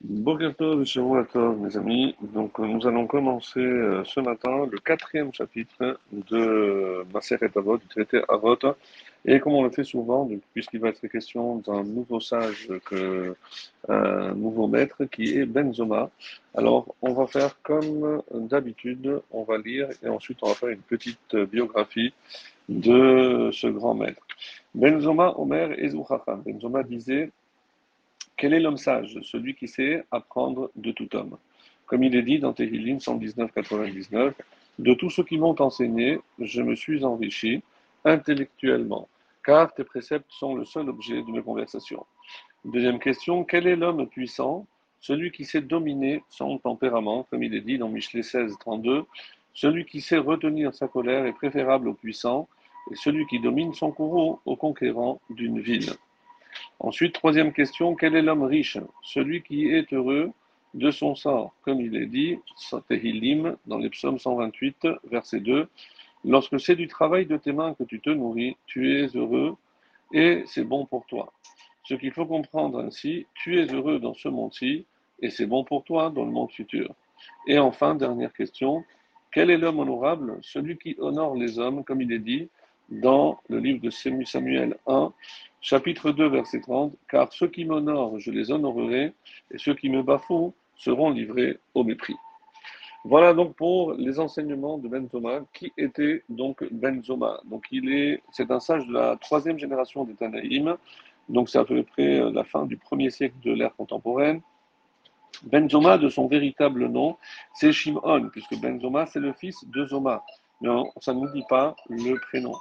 Boker Tov, mes amis. Donc, euh, nous allons commencer euh, ce matin le quatrième chapitre de Maseret Avot, du traité Avot. Et comme on le fait souvent, puisqu'il va être question d'un nouveau sage, que, un nouveau maître qui est Benzoma, alors on va faire comme d'habitude, on va lire et ensuite on va faire une petite biographie de ce grand maître. Benzoma Omer Ezuchacham. Benzoma disait quel est l'homme sage? Celui qui sait apprendre de tout homme. Comme il est dit dans Tehillim 119-99, de tous ceux qui m'ont enseigné, je me suis enrichi intellectuellement, car tes préceptes sont le seul objet de mes conversations. Deuxième question, quel est l'homme puissant? Celui qui sait dominer son tempérament, comme il est dit dans Michelet 16, 32, celui qui sait retenir sa colère est préférable au puissant, et celui qui domine son courroux au conquérant d'une ville. Ensuite, troisième question, quel est l'homme riche? Celui qui est heureux de son sort, comme il est dit, Tehillim, dans les psaumes 128, verset 2, Lorsque c'est du travail de tes mains que tu te nourris, tu es heureux et c'est bon pour toi. Ce qu'il faut comprendre ainsi, tu es heureux dans ce monde-ci et c'est bon pour toi dans le monde futur. Et enfin, dernière question, quel est l'homme honorable? Celui qui honore les hommes, comme il est dit dans le livre de Samuel 1, chapitre 2, verset 30, Car ceux qui m'honorent, je les honorerai, et ceux qui me bafouent seront livrés au mépris. Voilà donc pour les enseignements de Benzoma. Qui était donc Benzoma Donc il est, c'est un sage de la troisième génération des Tanaïm, donc c'est à peu près la fin du premier siècle de l'ère contemporaine. Benzoma, de son véritable nom, c'est Shimon, puisque Benzoma, c'est le fils de Zoma mais ça ne nous dit pas le prénom.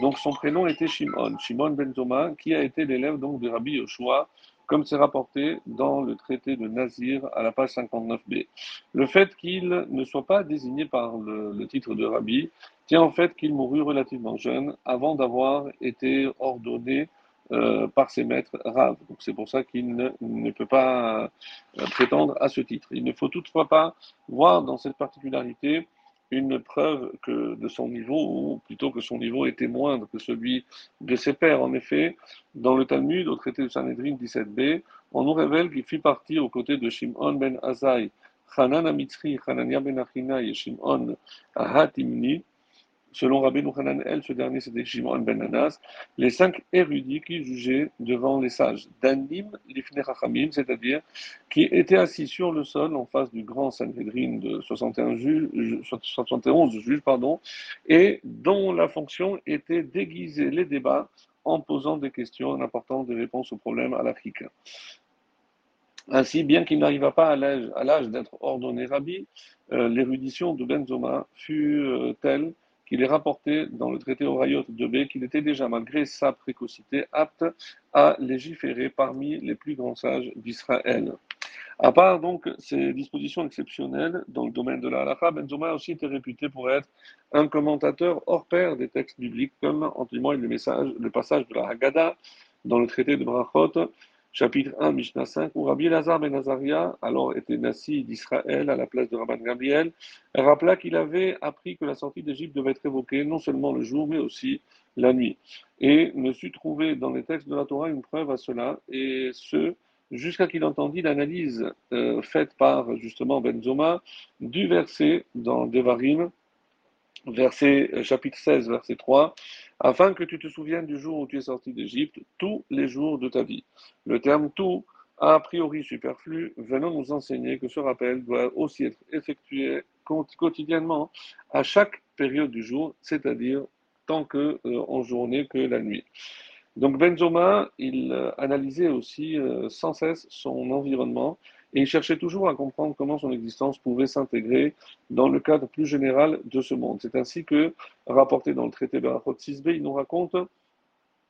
Donc son prénom était Shimon, Shimon ben Zoma, qui a été l'élève donc de Rabbi Yoshua, comme c'est rapporté dans le traité de Nazir à la page 59b. Le fait qu'il ne soit pas désigné par le, titre de Rabbi tient en fait qu'il mourut relativement jeune avant d'avoir été ordonné euh, par ses maîtres Rav. Donc c'est pour ça qu'il ne, ne, peut pas euh, prétendre à ce titre. Il ne faut toutefois pas voir dans cette particularité une preuve que de son niveau, ou plutôt que son niveau était moindre que celui de ses pères. En effet, dans le Talmud, au traité de Sanhedrin 17b, on nous révèle qu'il fit partie aux côtés de Shimon ben Azai, Hanan Amitzri, Hanania ben Achina et Shimon Ahatimni, Selon Rabbi Hanan El, ce dernier c'était Shimon ben Anas, les cinq érudits qui jugeaient devant les sages, Danim Lifne c'est-à-dire qui étaient assis sur le sol en face du grand Sanhedrin de 71 juges, 71 juges pardon, et dont la fonction était d'aiguiser les débats en posant des questions en apportant des réponses aux problèmes à l'Afrique. Ainsi, bien qu'il n'arriva pas à l'âge d'être ordonné rabbi, euh, l'érudition de Benzoma fut euh, telle il est rapporté dans le traité Orayot de B qu'il était déjà, malgré sa précocité, apte à légiférer parmi les plus grands sages d'Israël. À part donc ces dispositions exceptionnelles dans le domaine de la halakha, Benzoma a aussi été réputé pour être un commentateur hors pair des textes bibliques, comme en témoigne le, le passage de la Haggadah dans le traité de Brachot, chapitre 1, Mishnah 5, où Rabbi Lazar ben Azaria, alors était Nassi d'Israël à la place de Rabban Gabriel, rappela qu'il avait appris que la sortie d'Égypte devait être évoquée non seulement le jour, mais aussi la nuit. Et ne sut trouver dans les textes de la Torah une preuve à cela, et ce, jusqu'à qu'il entendit l'analyse euh, faite par justement Benzoma du verset dans Devarim, verset, euh, chapitre 16, verset 3, afin que tu te souviennes du jour où tu es sorti d'Égypte, tous les jours de ta vie. Le terme tout, a priori superflu, venant nous enseigner que ce rappel doit aussi être effectué quotidiennement à chaque période du jour, c'est-à-dire tant que euh, en journée que la nuit. Donc Benzoma, il euh, analysait aussi sans cesse son environnement et il cherchait toujours à comprendre comment son existence pouvait s'intégrer dans le cadre plus général de ce monde. C'est ainsi que, rapporté dans le traité de la 6b, il nous raconte,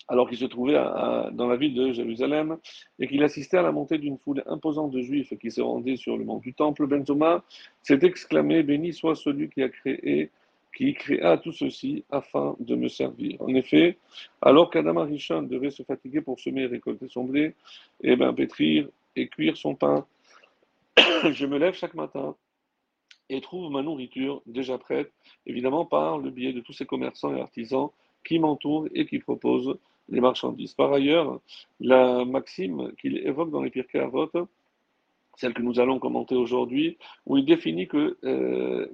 alors qu'il se trouvait dans la ville de Jérusalem et qu'il assistait à la montée d'une foule imposante de juifs qui se rendaient sur le mont du temple, Benzoma s'est exclamé Béni soit celui qui a créé qui créa tout ceci afin de me servir. En effet, alors qu'Adama Rishon devait se fatiguer pour semer et récolter son blé, et eh bien pétrir et cuire son pain, je me lève chaque matin et trouve ma nourriture déjà prête, évidemment par le biais de tous ces commerçants et artisans qui m'entourent et qui proposent les marchandises. Par ailleurs, la maxime qu'il évoque dans les Pirkei celle que nous allons commenter aujourd'hui, où il définit que euh,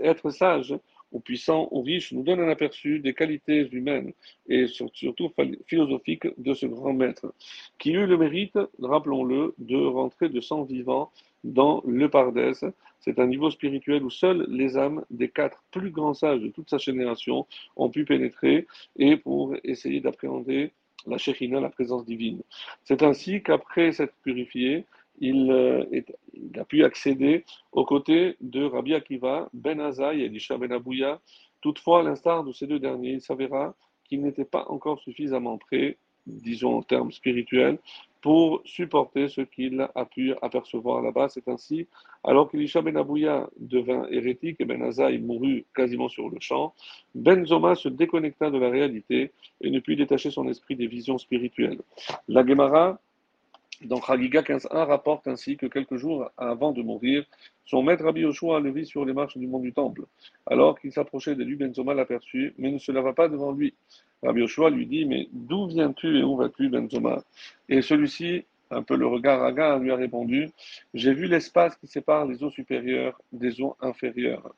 être sage ou puissant ou riche nous donne un aperçu des qualités humaines et surtout philosophiques de ce grand maître, qui eut le mérite, rappelons-le, de rentrer de sang vivant dans le Pardès. C'est un niveau spirituel où seuls les âmes des quatre plus grands sages de toute sa génération ont pu pénétrer et pour essayer d'appréhender la Shekhina, la présence divine. C'est ainsi qu'après s'être purifié, euh, il, a pu accéder aux côtés de Rabbi Akiva, Ben Azaï et Elisha Ben Abouya. Toutefois, à l'instar de ces deux derniers, il s'avéra qu'il n'était pas encore suffisamment prêt, disons en termes spirituels, pour supporter ce qu'il a pu apercevoir là-bas. C'est ainsi, alors qu'Elisha Ben Abouya devint hérétique et Ben Azaï mourut quasiment sur le champ, Ben Zoma se déconnecta de la réalité et ne put détacher son esprit des visions spirituelles. La Gemara donc Hagiga 15.1 rapporte ainsi que quelques jours avant de mourir, son maître Rabbi Yoshua le vit sur les marches du mont du Temple. Alors qu'il s'approchait de lui, Benzoma l'aperçut, mais ne se leva pas devant lui. Rabbi Yoshua lui dit, mais d'où viens-tu et où vas-tu, Benzoma Et celui-ci, un peu le regard à lui a répondu, j'ai vu l'espace qui sépare les eaux supérieures des eaux inférieures,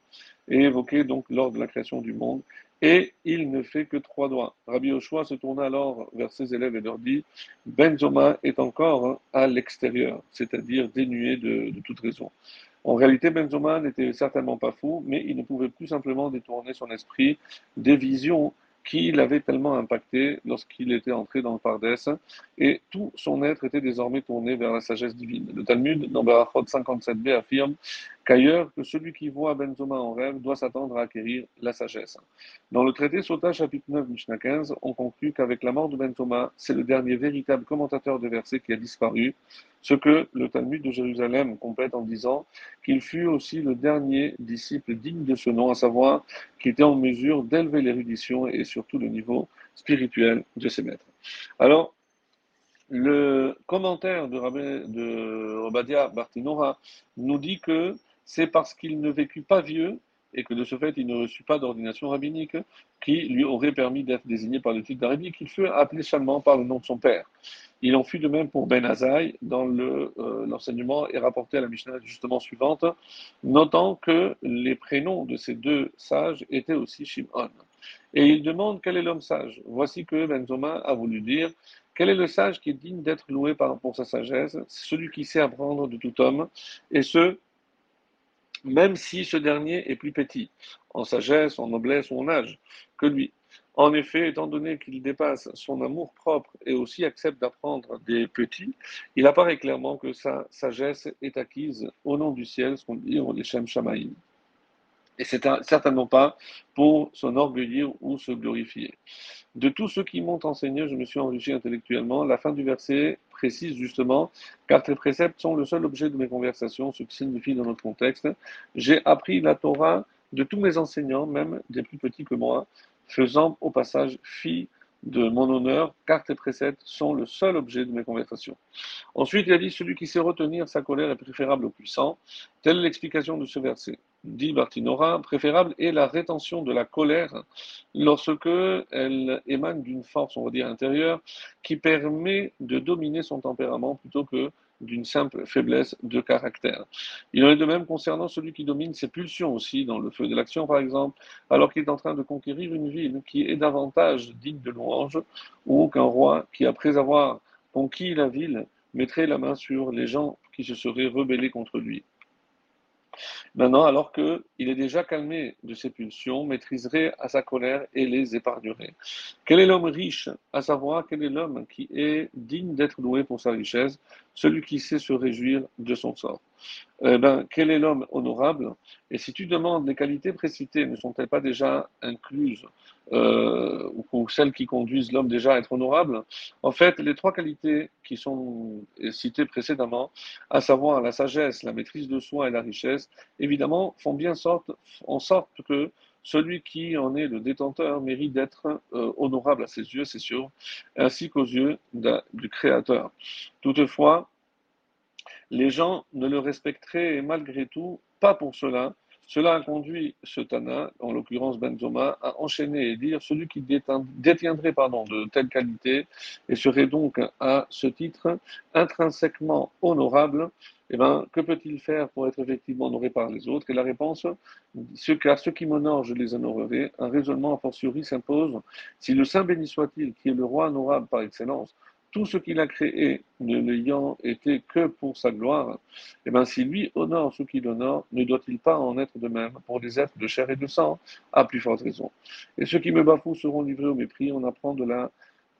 et évoqué donc lors de la création du monde, et il ne fait que trois doigts. Rabbi Yoshua se tourna alors vers ses élèves et leur dit Benzoma est encore à l'extérieur, c'est-à-dire dénué de, toute raison. En réalité, Benzoma n'était certainement pas fou, mais il ne pouvait plus simplement détourner son esprit des visions qui l'avait tellement impacté lorsqu'il était entré dans le Pardès, et tout son être était désormais tourné vers la sagesse divine. Le Talmud, dans Barachot 57b, affirme qu'ailleurs que celui qui voit Benzoma en rêve doit s'attendre à acquérir la sagesse. Dans le traité Sota, chapitre 9, Mishnah 15, on conclut qu'avec la mort de Benzoma, c'est le dernier véritable commentateur de versets qui a disparu, ce que le Talmud de Jérusalem complète en disant qu'il fut aussi le dernier disciple digne de ce nom, à savoir qui était en mesure d'élever l'érudition et surtout le niveau spirituel de ses maîtres. Alors, le commentaire de, Rabbi, de Robadia Bartinora nous dit que c'est parce qu'il ne vécut pas vieux et que de ce fait il ne reçut pas d'ordination rabbinique qui lui aurait permis d'être désigné par le titre d'Arabie, qu'il fut appelé seulement par le nom de son père. Il en fut de même pour Ben Azaï, dont euh, l'enseignement est rapporté à la Mishnah justement suivante, notant que les prénoms de ces deux sages étaient aussi Shimon. Et il demande quel est l'homme sage. Voici que Benzoma a voulu dire quel est le sage qui est digne d'être loué pour sa sagesse? Celui qui sait apprendre de tout homme, et ce, même si ce dernier est plus petit, en sagesse, en noblesse ou en âge, que lui. En effet, étant donné qu'il dépasse son amour propre et aussi accepte d'apprendre des petits, il apparaît clairement que sa sagesse est acquise au nom du ciel, ce qu'on dit au Shem Shamaïm. Et c'est certainement pas pour s'enorgueillir ou se glorifier. De tous ceux qui m'ont enseigné, je me suis enrichi intellectuellement. La fin du verset précise justement, car tes préceptes sont le seul objet de mes conversations, ce qui signifie dans notre contexte. J'ai appris la Torah de tous mes enseignants, même des plus petits que moi, faisant au passage fi de mon honneur, car tes préceptes sont le seul objet de mes conversations. Ensuite, il a dit Celui qui sait retenir sa colère est préférable au puissant. Telle l'explication de ce verset. Dit Bartinora préférable est la rétention de la colère lorsque elle émane d'une force, on va dire, intérieure, qui permet de dominer son tempérament plutôt que d'une simple faiblesse de caractère. Il en est de même concernant celui qui domine ses pulsions aussi, dans le feu de l'action par exemple, alors qu'il est en train de conquérir une ville qui est davantage digne de louange, ou qu'un roi qui, après avoir conquis la ville, mettrait la main sur les gens qui se seraient rebellés contre lui. Maintenant, alors qu'il est déjà calmé de ses pulsions, maîtriserait à sa colère et les épargnerait. Quel est l'homme riche À savoir, quel est l'homme qui est digne d'être loué pour sa richesse Celui qui sait se réjouir de son sort? Eh ben, quel est l'homme honorable? Et si tu demandes les qualités précitées, ne sont-elles pas déjà incluses euh, ou celles qui conduisent l'homme déjà à être honorable? En fait, les trois qualités qui sont citées précédemment, à savoir la sagesse, la maîtrise de soi et la richesse, évidemment, font bien sorte, en sorte que celui qui en est le détenteur mérite d'être euh, honorable à ses yeux, c'est sûr, ainsi qu'aux yeux du Créateur. Toutefois, les gens ne le respecteraient malgré tout pas pour cela, Cela a conduit ce Tana, en l'occurrence Benzoma, à enchaîner et dire celui qui détiendrait pardon, de telle qualité et serait donc à ce titre intrinsèquement honorable, eh ben, que peut-il faire pour être effectivement honoré par les autres? Et la réponse, ce, car ceux qui m'honorent, je les honorerai. Un raisonnement a fortiori s'impose. Si le Saint béni soit-il, qui est le roi honorable par excellence, tout ce qu'il a créé ne l'ayant été que pour sa gloire, eh bien, si lui honore ceux qu'il honore, ne doit-il pas en être de même pour des êtres de chair et de sang? À plus forte raison. Et ceux qui me bafouent seront livrés au mépris. On apprend de la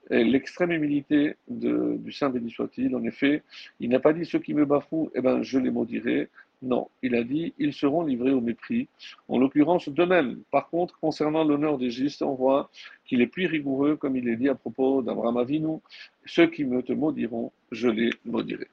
l'extrême humilité du Saint béni soit-il. En effet, il n'a pas dit ceux qui me bafouent, eh ben, je les maudirai. Non, il a dit ils seront livrés au mépris. En l'occurrence, de même. Par contre, concernant l'honneur d'Égypte, on voit qu'il est plus rigoureux, comme il est dit à propos d'Abraham Avinu ceux qui me te maudiront, je les maudirai.